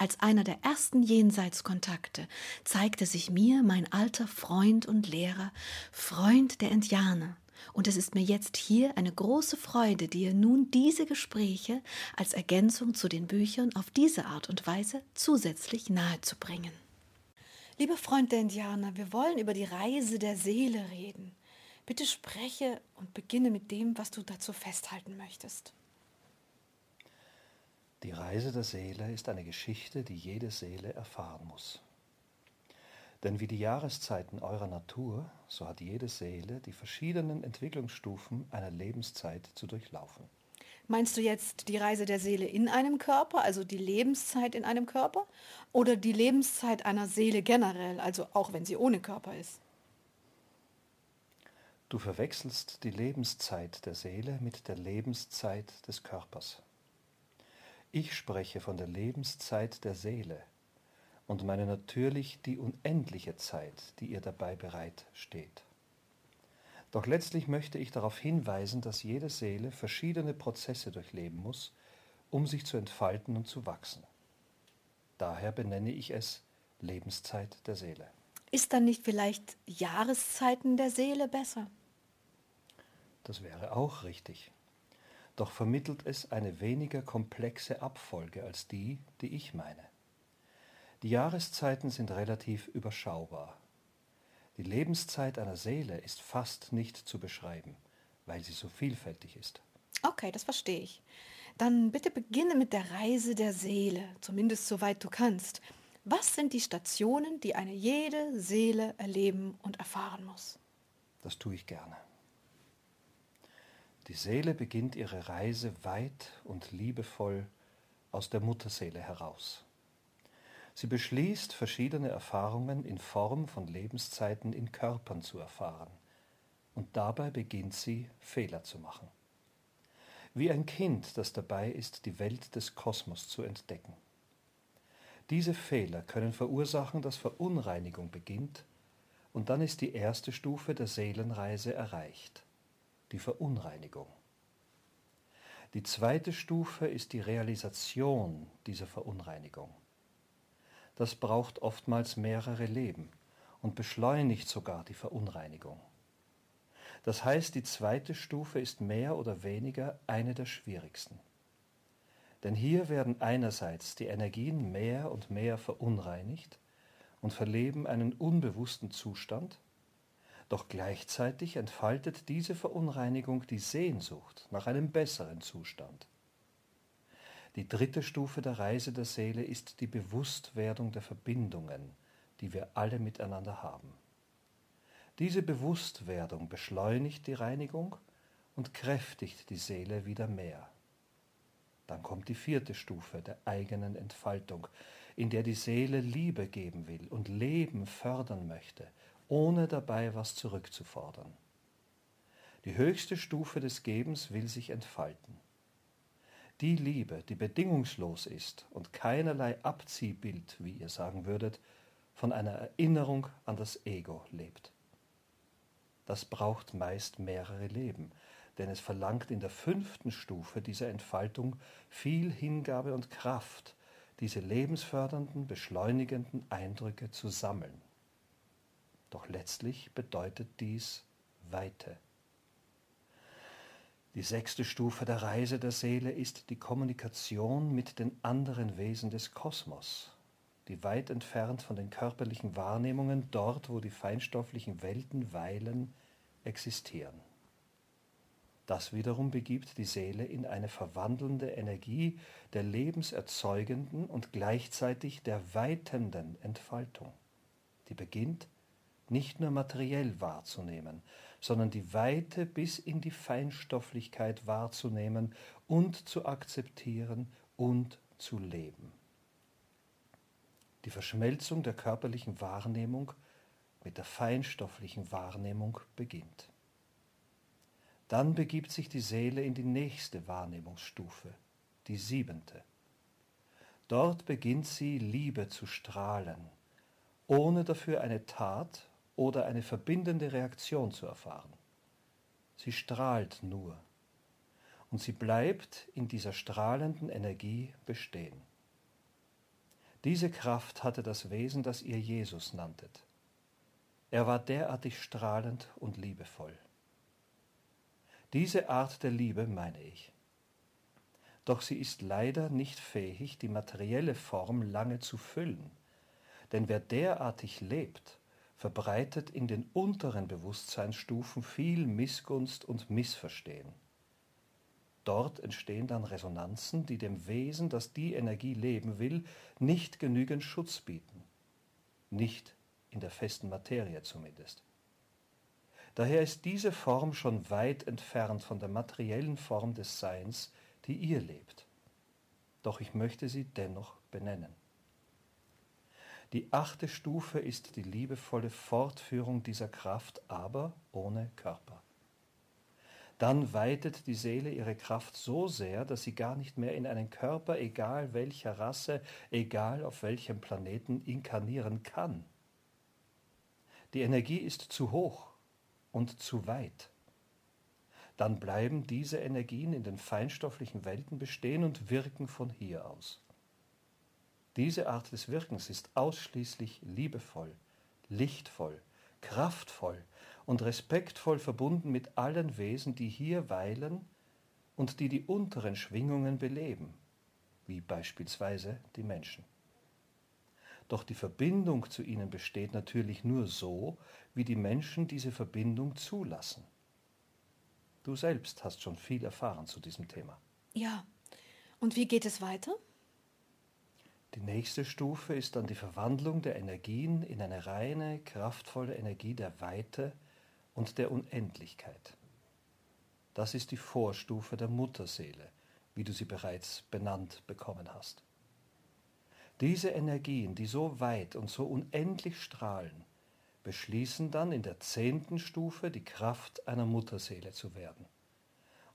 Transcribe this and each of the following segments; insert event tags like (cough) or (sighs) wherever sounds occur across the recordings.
Als einer der ersten Jenseitskontakte zeigte sich mir mein alter Freund und Lehrer, Freund der Indianer, und es ist mir jetzt hier eine große Freude, dir nun diese Gespräche als Ergänzung zu den Büchern auf diese Art und Weise zusätzlich nahezubringen. Lieber Freund der Indianer, wir wollen über die Reise der Seele reden. Bitte spreche und beginne mit dem, was du dazu festhalten möchtest. Die Reise der Seele ist eine Geschichte, die jede Seele erfahren muss. Denn wie die Jahreszeiten eurer Natur, so hat jede Seele die verschiedenen Entwicklungsstufen einer Lebenszeit zu durchlaufen. Meinst du jetzt die Reise der Seele in einem Körper, also die Lebenszeit in einem Körper, oder die Lebenszeit einer Seele generell, also auch wenn sie ohne Körper ist? Du verwechselst die Lebenszeit der Seele mit der Lebenszeit des Körpers. Ich spreche von der Lebenszeit der Seele und meine natürlich die unendliche Zeit, die ihr dabei bereit steht. Doch letztlich möchte ich darauf hinweisen, dass jede Seele verschiedene Prozesse durchleben muss, um sich zu entfalten und zu wachsen. Daher benenne ich es Lebenszeit der Seele. Ist dann nicht vielleicht Jahreszeiten der Seele besser? Das wäre auch richtig doch vermittelt es eine weniger komplexe Abfolge als die, die ich meine. Die Jahreszeiten sind relativ überschaubar. Die Lebenszeit einer Seele ist fast nicht zu beschreiben, weil sie so vielfältig ist. Okay, das verstehe ich. Dann bitte beginne mit der Reise der Seele, zumindest soweit du kannst. Was sind die Stationen, die eine jede Seele erleben und erfahren muss? Das tue ich gerne. Die Seele beginnt ihre Reise weit und liebevoll aus der Mutterseele heraus. Sie beschließt, verschiedene Erfahrungen in Form von Lebenszeiten in Körpern zu erfahren. Und dabei beginnt sie, Fehler zu machen. Wie ein Kind, das dabei ist, die Welt des Kosmos zu entdecken. Diese Fehler können verursachen, dass Verunreinigung beginnt, und dann ist die erste Stufe der Seelenreise erreicht die Verunreinigung. Die zweite Stufe ist die Realisation dieser Verunreinigung. Das braucht oftmals mehrere Leben und beschleunigt sogar die Verunreinigung. Das heißt, die zweite Stufe ist mehr oder weniger eine der schwierigsten. Denn hier werden einerseits die Energien mehr und mehr verunreinigt und verleben einen unbewussten Zustand, doch gleichzeitig entfaltet diese Verunreinigung die Sehnsucht nach einem besseren Zustand. Die dritte Stufe der Reise der Seele ist die Bewusstwerdung der Verbindungen, die wir alle miteinander haben. Diese Bewusstwerdung beschleunigt die Reinigung und kräftigt die Seele wieder mehr. Dann kommt die vierte Stufe der eigenen Entfaltung, in der die Seele Liebe geben will und Leben fördern möchte ohne dabei was zurückzufordern. Die höchste Stufe des Gebens will sich entfalten. Die Liebe, die bedingungslos ist und keinerlei Abziehbild, wie ihr sagen würdet, von einer Erinnerung an das Ego lebt. Das braucht meist mehrere Leben, denn es verlangt in der fünften Stufe dieser Entfaltung viel Hingabe und Kraft, diese lebensfördernden, beschleunigenden Eindrücke zu sammeln. Doch letztlich bedeutet dies Weite. Die sechste Stufe der Reise der Seele ist die Kommunikation mit den anderen Wesen des Kosmos, die weit entfernt von den körperlichen Wahrnehmungen, dort wo die feinstofflichen Welten weilen, existieren. Das wiederum begibt die Seele in eine verwandelnde Energie der lebenserzeugenden und gleichzeitig der weitenden Entfaltung, die beginnt nicht nur materiell wahrzunehmen, sondern die Weite bis in die Feinstofflichkeit wahrzunehmen und zu akzeptieren und zu leben. Die Verschmelzung der körperlichen Wahrnehmung mit der feinstofflichen Wahrnehmung beginnt. Dann begibt sich die Seele in die nächste Wahrnehmungsstufe, die siebente. Dort beginnt sie Liebe zu strahlen, ohne dafür eine Tat oder eine verbindende Reaktion zu erfahren. Sie strahlt nur und sie bleibt in dieser strahlenden Energie bestehen. Diese Kraft hatte das Wesen, das ihr Jesus nanntet. Er war derartig strahlend und liebevoll. Diese Art der Liebe meine ich. Doch sie ist leider nicht fähig, die materielle Form lange zu füllen, denn wer derartig lebt, verbreitet in den unteren Bewusstseinsstufen viel Missgunst und Missverstehen. Dort entstehen dann Resonanzen, die dem Wesen, das die Energie leben will, nicht genügend Schutz bieten. Nicht in der festen Materie zumindest. Daher ist diese Form schon weit entfernt von der materiellen Form des Seins, die ihr lebt. Doch ich möchte sie dennoch benennen. Die achte Stufe ist die liebevolle Fortführung dieser Kraft, aber ohne Körper dann weitet die Seele ihre Kraft so sehr, dass sie gar nicht mehr in einen Körper, egal welcher Rasse, egal auf welchem Planeten, inkarnieren kann. Die Energie ist zu hoch und zu weit. Dann bleiben diese Energien in den feinstofflichen Welten bestehen und wirken von hier aus. Diese Art des Wirkens ist ausschließlich liebevoll, lichtvoll, kraftvoll, und respektvoll verbunden mit allen Wesen, die hier weilen und die die unteren Schwingungen beleben, wie beispielsweise die Menschen. Doch die Verbindung zu ihnen besteht natürlich nur so, wie die Menschen diese Verbindung zulassen. Du selbst hast schon viel erfahren zu diesem Thema. Ja. Und wie geht es weiter? Die nächste Stufe ist dann die Verwandlung der Energien in eine reine, kraftvolle Energie der Weite, und der Unendlichkeit. Das ist die Vorstufe der Mutterseele, wie du sie bereits benannt bekommen hast. Diese Energien, die so weit und so unendlich strahlen, beschließen dann in der zehnten Stufe die Kraft einer Mutterseele zu werden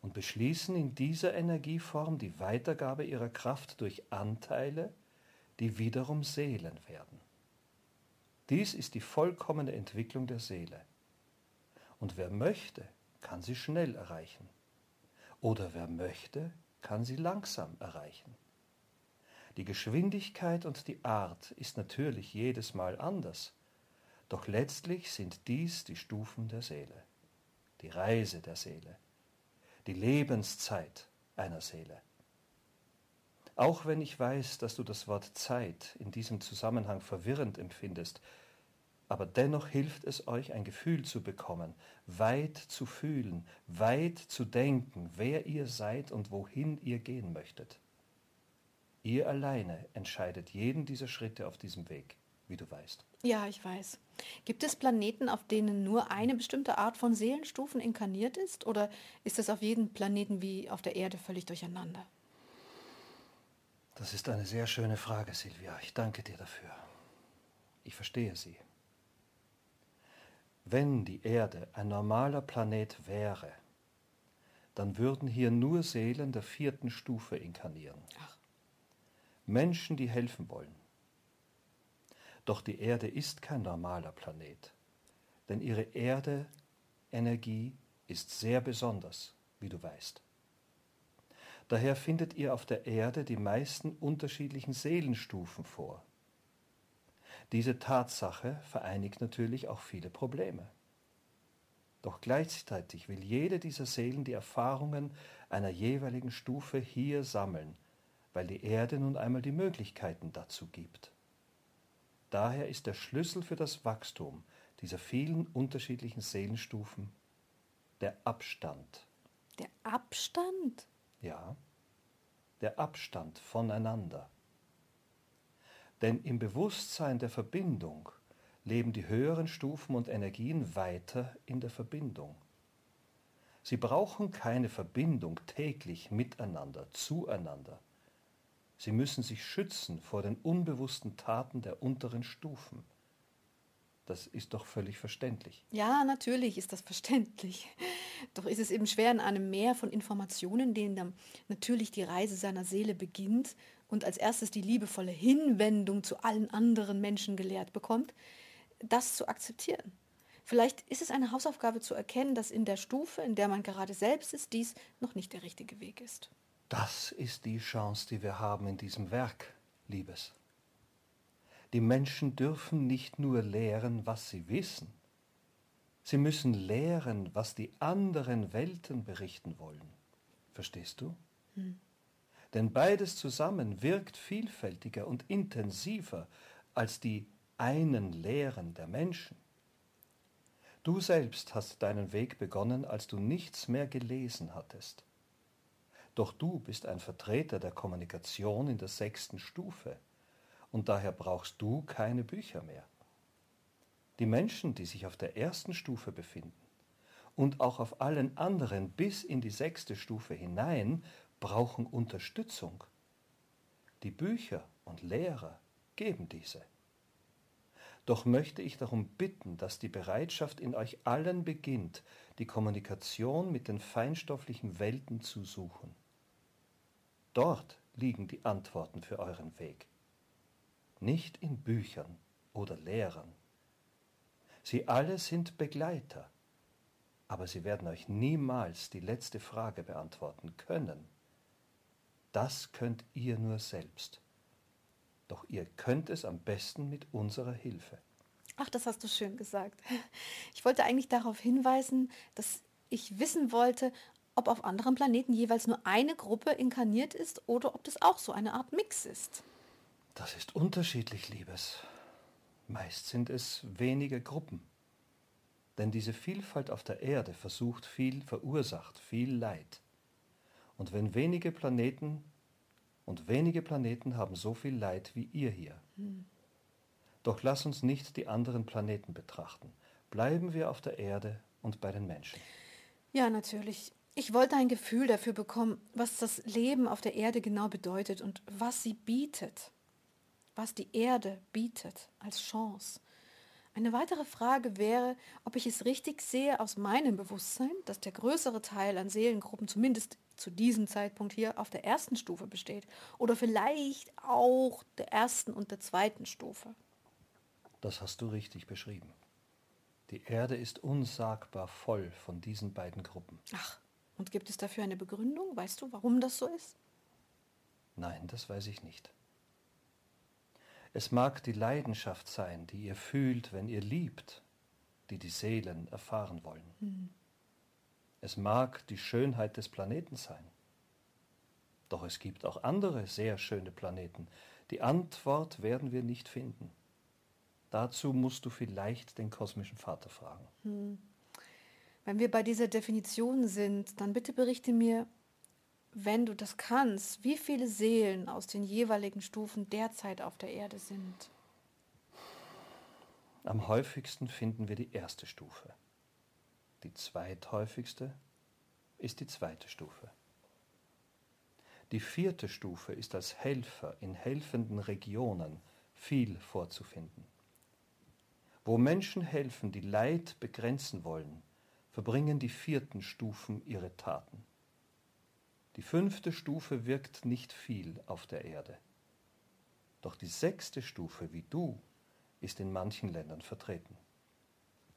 und beschließen in dieser Energieform die Weitergabe ihrer Kraft durch Anteile, die wiederum Seelen werden. Dies ist die vollkommene Entwicklung der Seele. Und wer möchte, kann sie schnell erreichen. Oder wer möchte, kann sie langsam erreichen. Die Geschwindigkeit und die Art ist natürlich jedes Mal anders, doch letztlich sind dies die Stufen der Seele, die Reise der Seele, die Lebenszeit einer Seele. Auch wenn ich weiß, dass du das Wort Zeit in diesem Zusammenhang verwirrend empfindest, aber dennoch hilft es euch, ein Gefühl zu bekommen, weit zu fühlen, weit zu denken, wer ihr seid und wohin ihr gehen möchtet. Ihr alleine entscheidet jeden dieser Schritte auf diesem Weg, wie du weißt. Ja, ich weiß. Gibt es Planeten, auf denen nur eine bestimmte Art von Seelenstufen inkarniert ist? Oder ist es auf jedem Planeten wie auf der Erde völlig durcheinander? Das ist eine sehr schöne Frage, Silvia. Ich danke dir dafür. Ich verstehe sie. Wenn die Erde ein normaler Planet wäre, dann würden hier nur Seelen der vierten Stufe inkarnieren. Ach. Menschen, die helfen wollen. Doch die Erde ist kein normaler Planet, denn ihre Erde-Energie ist sehr besonders, wie du weißt. Daher findet ihr auf der Erde die meisten unterschiedlichen Seelenstufen vor. Diese Tatsache vereinigt natürlich auch viele Probleme. Doch gleichzeitig will jede dieser Seelen die Erfahrungen einer jeweiligen Stufe hier sammeln, weil die Erde nun einmal die Möglichkeiten dazu gibt. Daher ist der Schlüssel für das Wachstum dieser vielen unterschiedlichen Seelenstufen der Abstand. Der Abstand? Ja, der Abstand voneinander. Denn im Bewusstsein der Verbindung leben die höheren Stufen und Energien weiter in der Verbindung. Sie brauchen keine Verbindung täglich miteinander, zueinander. Sie müssen sich schützen vor den unbewussten Taten der unteren Stufen. Das ist doch völlig verständlich. Ja, natürlich ist das verständlich. (laughs) Doch ist es eben schwer in einem Meer von Informationen, denen dann natürlich die Reise seiner Seele beginnt und als erstes die liebevolle Hinwendung zu allen anderen Menschen gelehrt bekommt, das zu akzeptieren. Vielleicht ist es eine Hausaufgabe zu erkennen, dass in der Stufe, in der man gerade selbst ist, dies noch nicht der richtige Weg ist. Das ist die Chance, die wir haben in diesem Werk, Liebes. Die Menschen dürfen nicht nur lehren, was sie wissen, sie müssen lehren, was die anderen Welten berichten wollen. Verstehst du? Hm. Denn beides zusammen wirkt vielfältiger und intensiver als die einen Lehren der Menschen. Du selbst hast deinen Weg begonnen, als du nichts mehr gelesen hattest. Doch du bist ein Vertreter der Kommunikation in der sechsten Stufe, und daher brauchst du keine Bücher mehr. Die Menschen, die sich auf der ersten Stufe befinden und auch auf allen anderen bis in die sechste Stufe hinein, brauchen Unterstützung. Die Bücher und Lehrer geben diese. Doch möchte ich darum bitten, dass die Bereitschaft in euch allen beginnt, die Kommunikation mit den feinstofflichen Welten zu suchen. Dort liegen die Antworten für euren Weg, nicht in Büchern oder Lehrern. Sie alle sind Begleiter, aber sie werden euch niemals die letzte Frage beantworten können. Das könnt ihr nur selbst. Doch ihr könnt es am besten mit unserer Hilfe. Ach, das hast du schön gesagt. Ich wollte eigentlich darauf hinweisen, dass ich wissen wollte, ob auf anderen Planeten jeweils nur eine Gruppe inkarniert ist oder ob das auch so eine Art Mix ist. Das ist unterschiedlich, Liebes. Meist sind es wenige Gruppen. Denn diese Vielfalt auf der Erde versucht viel, verursacht viel Leid. Und wenn wenige Planeten und wenige Planeten haben so viel Leid wie ihr hier. Hm. Doch lass uns nicht die anderen Planeten betrachten. Bleiben wir auf der Erde und bei den Menschen. Ja, natürlich. Ich wollte ein Gefühl dafür bekommen, was das Leben auf der Erde genau bedeutet und was sie bietet. Was die Erde bietet als Chance. Eine weitere Frage wäre, ob ich es richtig sehe aus meinem Bewusstsein, dass der größere Teil an Seelengruppen zumindest zu diesem Zeitpunkt hier auf der ersten Stufe besteht oder vielleicht auch der ersten und der zweiten Stufe. Das hast du richtig beschrieben. Die Erde ist unsagbar voll von diesen beiden Gruppen. Ach, und gibt es dafür eine Begründung? Weißt du, warum das so ist? Nein, das weiß ich nicht. Es mag die Leidenschaft sein, die ihr fühlt, wenn ihr liebt, die die Seelen erfahren wollen. Hm. Es mag die Schönheit des Planeten sein. Doch es gibt auch andere sehr schöne Planeten. Die Antwort werden wir nicht finden. Dazu musst du vielleicht den kosmischen Vater fragen. Hm. Wenn wir bei dieser Definition sind, dann bitte berichte mir, wenn du das kannst, wie viele Seelen aus den jeweiligen Stufen derzeit auf der Erde sind. Am häufigsten finden wir die erste Stufe. Die zweithäufigste ist die zweite Stufe. Die vierte Stufe ist als Helfer in helfenden Regionen viel vorzufinden. Wo Menschen helfen, die Leid begrenzen wollen, verbringen die vierten Stufen ihre Taten. Die fünfte Stufe wirkt nicht viel auf der Erde. Doch die sechste Stufe, wie du, ist in manchen Ländern vertreten.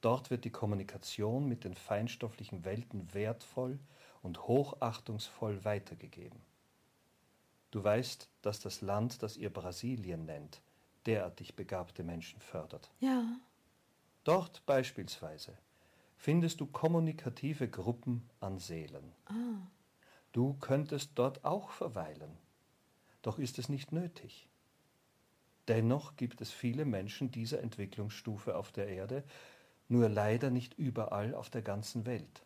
Dort wird die Kommunikation mit den feinstofflichen Welten wertvoll und hochachtungsvoll weitergegeben. Du weißt, dass das Land, das ihr Brasilien nennt, derartig begabte Menschen fördert. Ja. Dort beispielsweise findest du kommunikative Gruppen an Seelen. Ah. Du könntest dort auch verweilen, doch ist es nicht nötig. Dennoch gibt es viele Menschen dieser Entwicklungsstufe auf der Erde, nur leider nicht überall auf der ganzen Welt.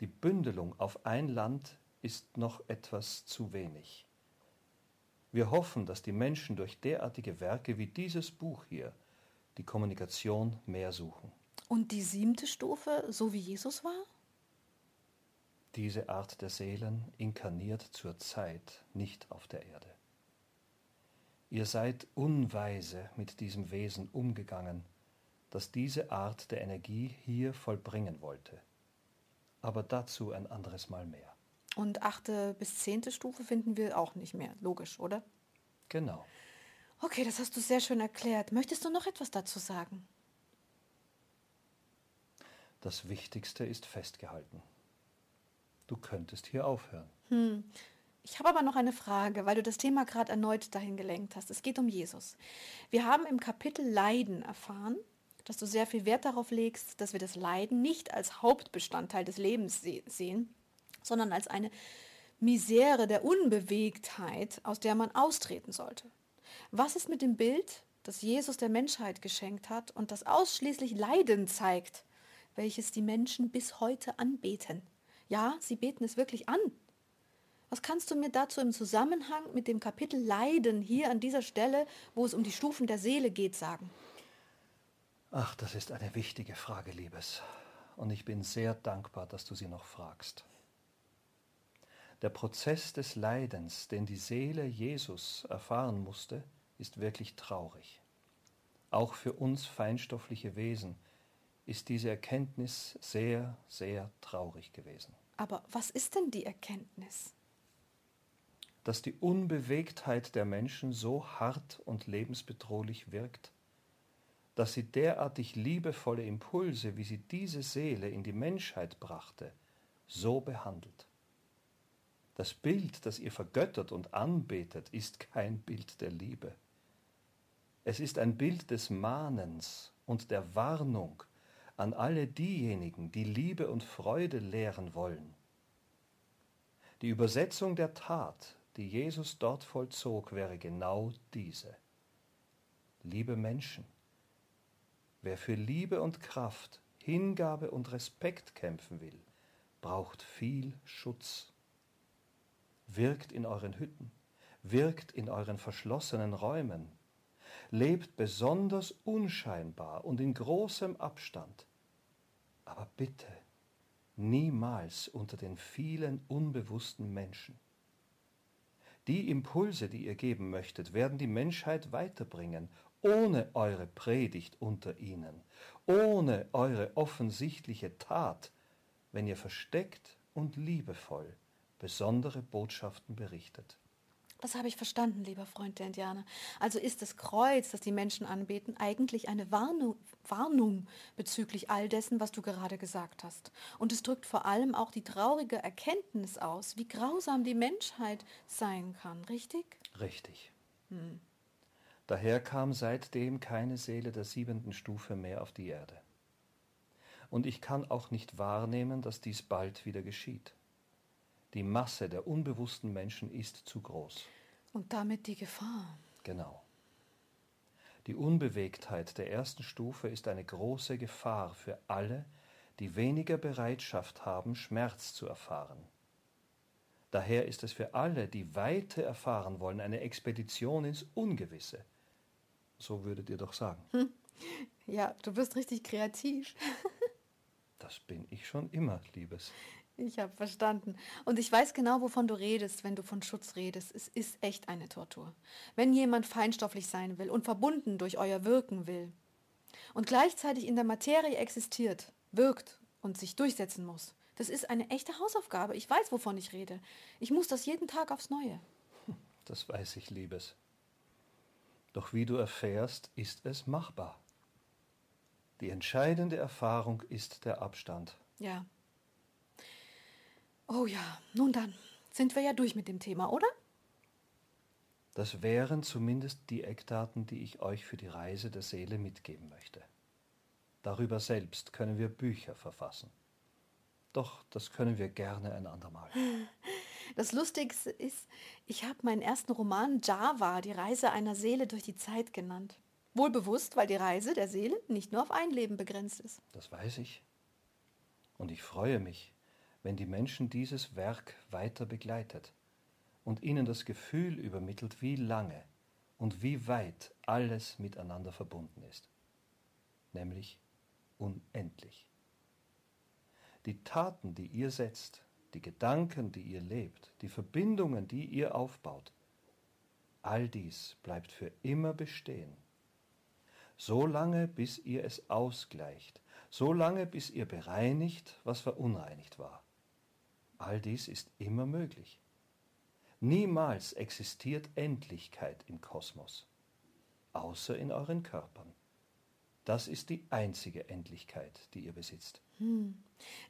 Die Bündelung auf ein Land ist noch etwas zu wenig. Wir hoffen, dass die Menschen durch derartige Werke wie dieses Buch hier die Kommunikation mehr suchen. Und die siebte Stufe, so wie Jesus war? Diese Art der Seelen inkarniert zur Zeit nicht auf der Erde. Ihr seid unweise mit diesem Wesen umgegangen, das diese Art der Energie hier vollbringen wollte. aber dazu ein anderes Mal mehr. Und achte bis zehnte Stufe finden wir auch nicht mehr. Logisch, oder? Genau. Okay, das hast du sehr schön erklärt. Möchtest du noch etwas dazu sagen? Das Wichtigste ist festgehalten. Du könntest hier aufhören. Hm. Ich habe aber noch eine Frage, weil du das Thema gerade erneut dahin gelenkt hast. Es geht um Jesus. Wir haben im Kapitel Leiden erfahren, dass du sehr viel Wert darauf legst, dass wir das Leiden nicht als Hauptbestandteil des Lebens se sehen, sondern als eine Misere der Unbewegtheit, aus der man austreten sollte. Was ist mit dem Bild, das Jesus der Menschheit geschenkt hat und das ausschließlich Leiden zeigt, welches die Menschen bis heute anbeten? Ja, sie beten es wirklich an. Was kannst du mir dazu im Zusammenhang mit dem Kapitel Leiden hier an dieser Stelle, wo es um die Stufen der Seele geht, sagen? Ach, das ist eine wichtige Frage, Liebes. Und ich bin sehr dankbar, dass du sie noch fragst. Der Prozess des Leidens, den die Seele Jesus erfahren musste, ist wirklich traurig. Auch für uns feinstoffliche Wesen ist diese Erkenntnis sehr, sehr traurig gewesen. Aber was ist denn die Erkenntnis? Dass die Unbewegtheit der Menschen so hart und lebensbedrohlich wirkt, dass sie derartig liebevolle Impulse, wie sie diese Seele in die Menschheit brachte, so behandelt. Das Bild, das ihr vergöttert und anbetet, ist kein Bild der Liebe. Es ist ein Bild des Mahnens und der Warnung an alle diejenigen, die Liebe und Freude lehren wollen. Die Übersetzung der Tat, die Jesus dort vollzog, wäre genau diese. Liebe Menschen, wer für Liebe und Kraft, Hingabe und Respekt kämpfen will, braucht viel Schutz wirkt in euren Hütten, wirkt in euren verschlossenen Räumen, lebt besonders unscheinbar und in großem Abstand, aber bitte niemals unter den vielen unbewussten Menschen. Die Impulse, die ihr geben möchtet, werden die Menschheit weiterbringen, ohne eure Predigt unter ihnen, ohne eure offensichtliche Tat, wenn ihr versteckt und liebevoll besondere Botschaften berichtet. Das habe ich verstanden, lieber Freund der Indianer. Also ist das Kreuz, das die Menschen anbeten, eigentlich eine Warnung, Warnung, bezüglich all dessen, was du gerade gesagt hast. Und es drückt vor allem auch die traurige Erkenntnis aus, wie grausam die Menschheit sein kann, richtig? Richtig. Hm. Daher kam seitdem keine Seele der siebenten Stufe mehr auf die Erde. Und ich kann auch nicht wahrnehmen, dass dies bald wieder geschieht. Die Masse der unbewussten Menschen ist zu groß. Und damit die Gefahr. Genau. Die Unbewegtheit der ersten Stufe ist eine große Gefahr für alle, die weniger Bereitschaft haben, Schmerz zu erfahren. Daher ist es für alle, die Weite erfahren wollen, eine Expedition ins Ungewisse. So würdet ihr doch sagen. Hm. Ja, du bist richtig kreativ. (laughs) das bin ich schon immer, Liebes. Ich habe verstanden. Und ich weiß genau, wovon du redest, wenn du von Schutz redest. Es ist echt eine Tortur. Wenn jemand feinstofflich sein will und verbunden durch euer Wirken will und gleichzeitig in der Materie existiert, wirkt und sich durchsetzen muss, das ist eine echte Hausaufgabe. Ich weiß, wovon ich rede. Ich muss das jeden Tag aufs Neue. (laughs) Das weiß ich, Liebes. Doch wie du erfährst, ist es machbar. Die entscheidende Erfahrung ist der Abstand. Ja, Oh ja, nun dann, sind wir ja durch mit dem Thema, oder? Das wären zumindest die Eckdaten, die ich euch für die Reise der Seele mitgeben möchte. Darüber selbst können wir Bücher verfassen. Doch das können wir gerne ein andermal. (laughs) Das Lustigste ist, ich habe meinen ersten Roman Java, die Reise einer Seele durch die Zeit genannt. Wohlbewusst, weil die Reise der Seele nicht nur auf ein Leben begrenzt ist. Das weiß ich. Und ich freue mich, wenn die Menschen dieses Werk weiter begleitet und ihnen das Gefühl übermittelt, wie lange und wie weit alles miteinander verbunden ist, nämlich unendlich. Die Taten, die ihr setzt, die Gedanken, die ihr lebt, die Verbindungen, die ihr aufbaut, all dies bleibt für immer bestehen, so lange bis ihr es ausgleicht, so lange bis ihr bereinigt, was verunreinigt war. All dies ist immer möglich. Niemals existiert Endlichkeit im Kosmos, außer in euren Körpern. Das ist die einzige Endlichkeit, die ihr besitzt. Hm.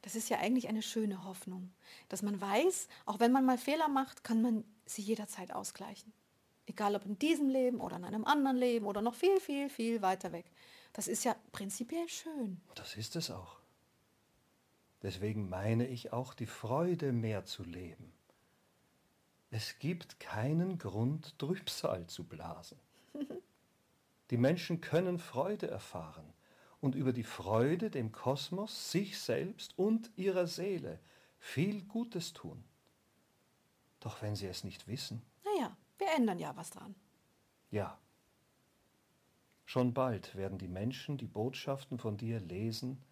Das ist ja eigentlich eine schöne Hoffnung, dass man weiß, auch wenn man mal Fehler macht, kann man sie jederzeit ausgleichen. Egal ob in diesem Leben oder in einem anderen Leben oder noch viel, viel, viel weiter weg. Das ist ja prinzipiell schön. Das ist es auch. Deswegen meine ich auch, die Freude mehr zu leben. Es gibt keinen Grund, Trübsal zu blasen. (laughs) Die Menschen können Freude erfahren und über die Freude dem Kosmos, sich selbst und ihrer Seele viel Gutes tun. Doch wenn sie es nicht wissen. Naja, wir ändern ja was dran. Ja. Schon bald werden die Menschen die Botschaften von dir lesen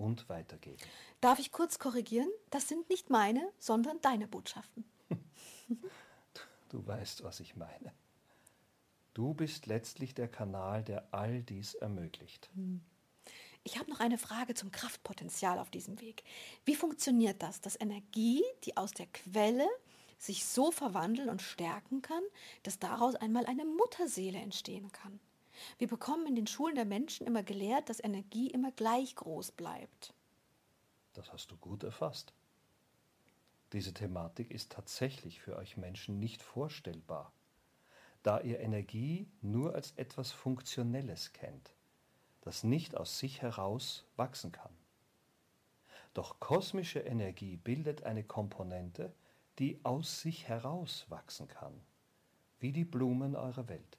und weitergeben. Darf ich kurz korrigieren? Das sind nicht meine, sondern deine Botschaften. du weißt, was ich meine. Du bist letztlich der Kanal, der all dies ermöglicht. Hm. Ich habe noch eine Frage zum Kraftpotenzial auf diesem Weg. Wie funktioniert das, dass Energie, die aus der Quelle sich so verwandeln und stärken kann, dass daraus einmal eine Mutterseele entstehen kann? Wir bekommen in den Schulen der Menschen immer gelehrt, dass Energie immer gleich groß bleibt. Das hast du gut erfasst. Diese Thematik ist tatsächlich für euch Menschen nicht vorstellbar da ihr Energie nur als etwas Funktionelles kennt, das nicht aus sich heraus wachsen kann. Doch kosmische Energie bildet eine Komponente, die aus sich heraus wachsen kann, wie die Blumen eurer Welt.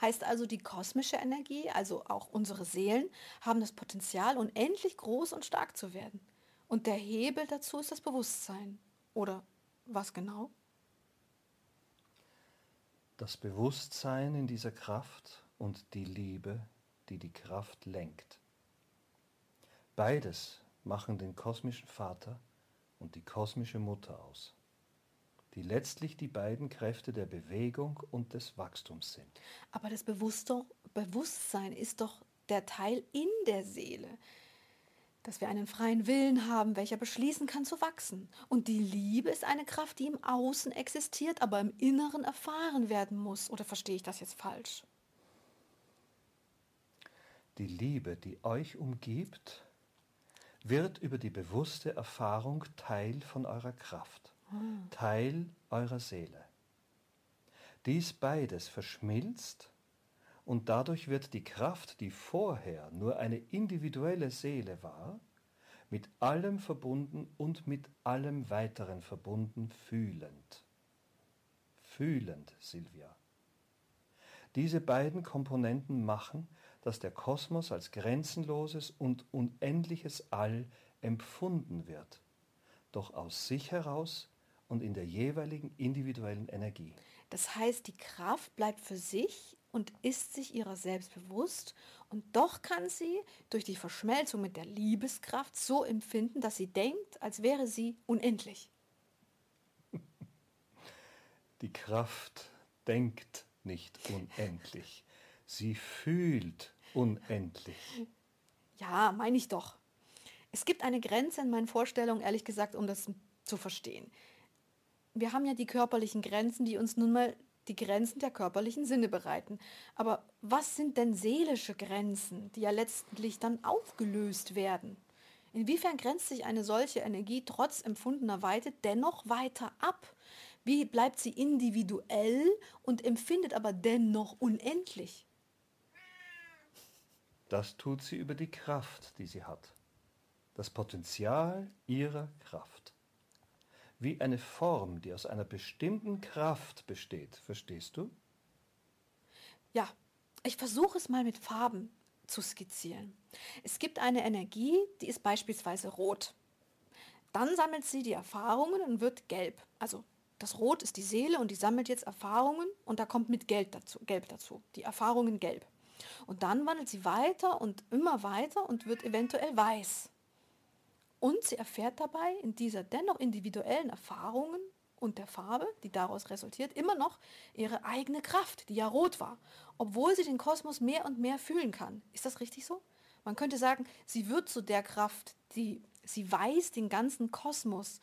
Heißt also, die kosmische Energie, also auch unsere Seelen, haben das Potenzial, unendlich groß und stark zu werden. Und der Hebel dazu ist das Bewusstsein. Oder was genau? das Bewusstsein in dieser Kraft und die Liebe, die die Kraft lenkt. Beides machen den kosmischen Vater und die kosmische Mutter aus, die letztlich die beiden Kräfte der Bewegung und des Wachstums sind. Aber das Bewusstsein ist doch der Teil in der Seele, dass wir einen freien Willen haben, welcher beschließen kann zu wachsen. Und die Liebe ist eine Kraft, die im Außen existiert, aber im Inneren erfahren werden muss. Oder verstehe ich das jetzt falsch? Die Liebe, die euch umgibt, wird über die bewusste Erfahrung Teil von eurer Kraft. Teil eurer Seele. Dies beides verschmilzt und dadurch wird die Kraft, die vorher nur eine individuelle Seele war, mit allem verbunden und mit allem weiteren verbunden fühlend. Fühlend, Silvia. Diese beiden Komponenten machen, dass der Kosmos als grenzenloses und unendliches All empfunden wird, doch aus sich heraus und in der jeweiligen individuellen Energie. Das heißt, die Kraft bleibt für sich und ist sich ihrer selbst bewusst und doch kann sie durch die Verschmelzung mit der Liebeskraft so empfinden, dass sie denkt, als wäre sie unendlich. Die Kraft denkt nicht unendlich, sie fühlt unendlich. Ja, meine ich doch. Es gibt eine Grenze in meinen Vorstellungen, ehrlich gesagt, um das zu verstehen. Wir haben ja die körperlichen Grenzen, die uns nun mal die Grenzen der körperlichen Sinne bereiten. Aber was sind denn seelische Grenzen, die ja letztlich dann aufgelöst werden? Inwiefern grenzt sich eine solche Energie trotz empfundener Weite dennoch weiter ab? Wie bleibt sie individuell und empfindet aber dennoch unendlich? Das tut sie über die Kraft, die sie hat. Das Potenzial ihrer Kraft wie eine Form, die aus einer bestimmten Kraft besteht. Verstehst du? Ja, ich versuche es mal mit Farben zu skizzieren. Es gibt eine Energie, die ist beispielsweise rot. Dann sammelt sie die Erfahrungen und wird gelb. Also das Rot ist die Seele und die sammelt jetzt Erfahrungen und da kommt mit Gelb dazu, gelb dazu. Die Erfahrungen gelb. Und dann wandelt sie weiter und immer weiter und wird eventuell weiß. Und sie erfährt dabei in dieser dennoch individuellen Erfahrungen und der Farbe, die daraus resultiert, immer noch ihre eigene Kraft, die ja rot war, obwohl sie den Kosmos mehr und mehr fühlen kann. Ist das richtig so? Man könnte sagen, sie wird zu der Kraft, die sie weiß den ganzen Kosmos,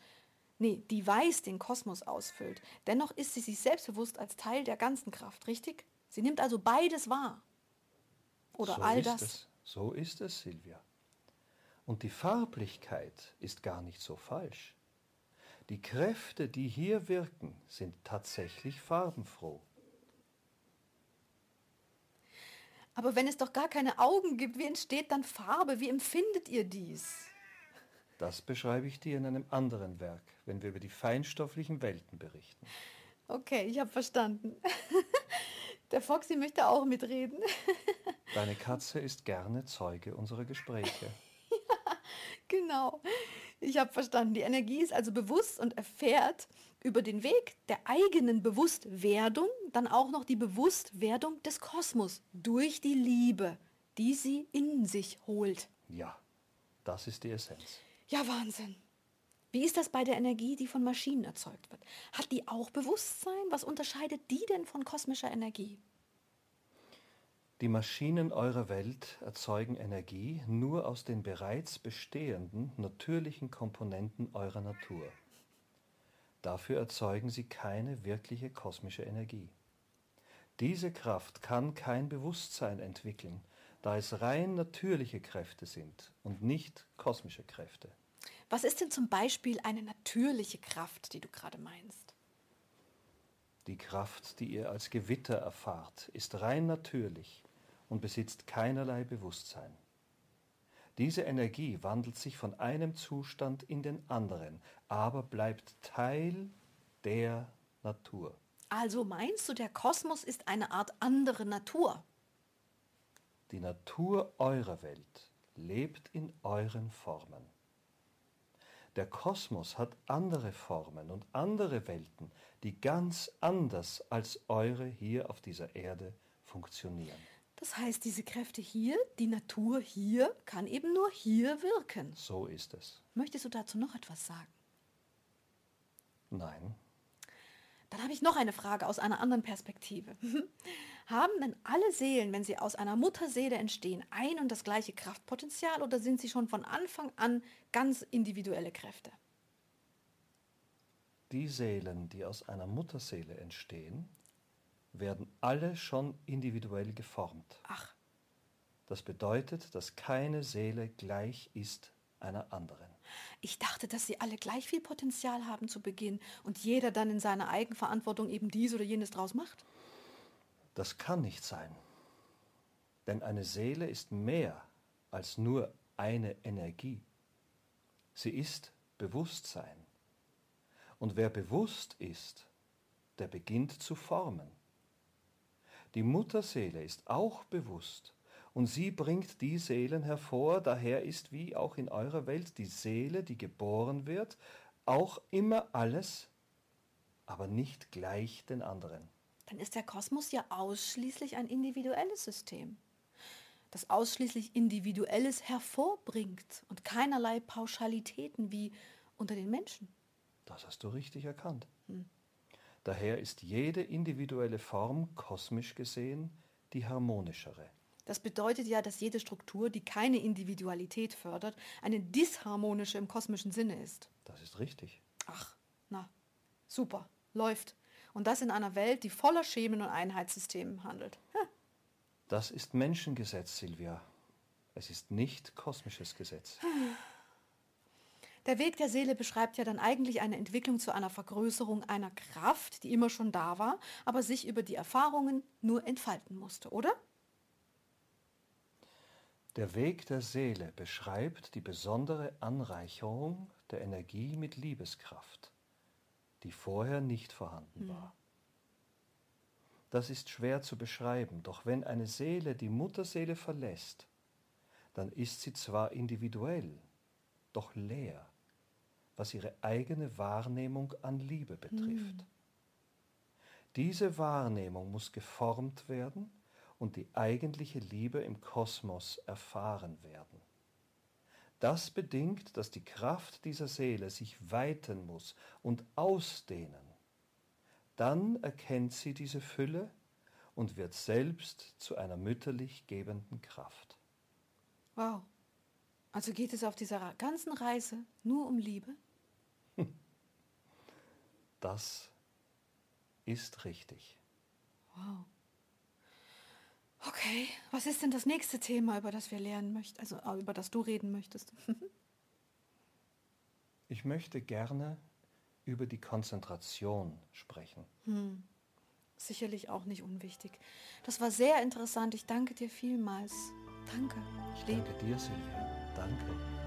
nee, die weiß den Kosmos ausfüllt. Dennoch ist sie sich selbstbewusst als Teil der ganzen Kraft, richtig? Sie nimmt also beides wahr. Oder so all das. Es. So ist es, Silvia. Und die Farblichkeit ist gar nicht so falsch. Die Kräfte, die hier wirken, sind tatsächlich farbenfroh. Aber wenn es doch gar keine Augen gibt, wie entsteht dann Farbe? Wie empfindet ihr dies? Das beschreibe ich dir in einem anderen Werk, wenn wir über die feinstofflichen Welten berichten. Okay, ich habe verstanden. (laughs) Der Foxy möchte auch mitreden. (laughs) Deine Katze ist gerne Zeuge unserer Gespräche. Genau. Ich habe verstanden. Die Energie ist also bewusst und erfährt über den Weg der eigenen Bewusstwerdung dann auch noch die Bewusstwerdung des Kosmos durch die Liebe, die sie in sich holt. Ja, das ist die Essenz. Ja, Wahnsinn. Wie ist das bei der Energie, die von Maschinen erzeugt wird? Hat die auch Bewusstsein? Was unterscheidet die denn von kosmischer Energie? Die Maschinen eurer Welt erzeugen Energie nur aus den bereits bestehenden natürlichen Komponenten eurer Natur. Dafür erzeugen sie keine wirkliche kosmische Energie. Diese Kraft kann kein Bewusstsein entwickeln, da es rein natürliche Kräfte sind und nicht kosmische Kräfte. Was ist denn zum Beispiel eine natürliche Kraft, die du gerade meinst? Die Kraft, die ihr als Gewitter erfahrt, ist rein natürlich und besitzt keinerlei Bewusstsein. Diese Energie wandelt sich von einem Zustand in den anderen, aber bleibt Teil der Natur. Also meinst du, der Kosmos ist eine Art andere Natur? Die Natur eurer Welt lebt in euren Formen. Der Kosmos hat andere Formen und andere Welten, die ganz anders als eure hier auf dieser Erde funktionieren. Das heißt, diese Kräfte hier, die Natur hier, kann eben nur hier wirken. So ist es. Möchtest du dazu noch etwas sagen? Nein, Dann habe ich noch eine Frage aus einer anderen Perspektive. (laughs) Haben denn alle Seelen, wenn sie aus einer Mutterseele entstehen, ein und das gleiche Kraftpotenzial oder sind sie schon von Anfang an ganz individuelle Kräfte? die Seelen, die aus einer Mutterseele entstehen, werden alle schon individuell geformt. Ach, Das bedeutet, dass keine Seele gleich ist einer anderen. ich dachte, dass sie alle gleich viel Potenzial haben zu Beginn und jeder dann in seiner Eigenverantwortung eben dies oder jenes draus macht. Das kann nicht sein. Denn eine Seele ist mehr als nur eine Energie. Sie ist Bewusstsein. Und wer bewusst ist, der beginnt zu formen. Die Mutterseele ist auch bewusst und sie bringt die Seelen hervor, daher ist wie auch in eurer Welt die Seele, die geboren wird, auch immer alles, aber nicht gleich den anderen. Dann ist der Kosmos ja ausschließlich ein individuelles System, das ausschließlich Individuelles hervorbringt und keinerlei Pauschalitäten wie unter den Menschen. Das hast du richtig erkannt. Daher ist jede individuelle Form kosmisch gesehen die harmonischere. Das bedeutet ja, dass jede Struktur, die keine Individualität fördert, eine disharmonische im kosmischen Sinne ist. Das ist richtig. Ach, na, super, läuft. Und das in einer Welt, die voller Schemen und Einheitssystemen handelt. Ha, Das ist Menschengesetz, Silvia. Es ist nicht kosmisches Gesetz. (sighs) Der Weg der Seele beschreibt ja dann eigentlich eine Entwicklung zu einer Vergrößerung einer Kraft, die immer schon da war, aber sich über die Erfahrungen nur entfalten musste, oder? Der Weg der Seele beschreibt die besondere Anreicherung der Energie mit Liebeskraft, die vorher nicht vorhanden war. Das ist schwer zu beschreiben, doch wenn eine Seele die Mutterseele verlässt, dann ist sie zwar individuell, doch leer, was ihre eigene Wahrnehmung an Liebe betrifft. Diese Wahrnehmung muss geformt werden und die eigentliche Liebe im Kosmos erfahren werden. Das bedingt, dass die Kraft dieser Seele sich weiten muss und ausdehnen. Dann erkennt sie diese Fülle und wird selbst zu einer mütterlich gebenden Kraft. Wow. Also geht es auf dieser ganzen Reise nur um Liebe? Das ist richtig. Wow. Okay, was ist denn das nächste Thema, über das wir lernen möchten, also äh, über das du reden möchtest? (laughs) ich möchte gerne über die Konzentration sprechen. Hm. Sicherlich auch nicht unwichtig. Das war sehr interessant. Ich danke dir vielmals. Danke. Ich danke dir, Silvia. Danke.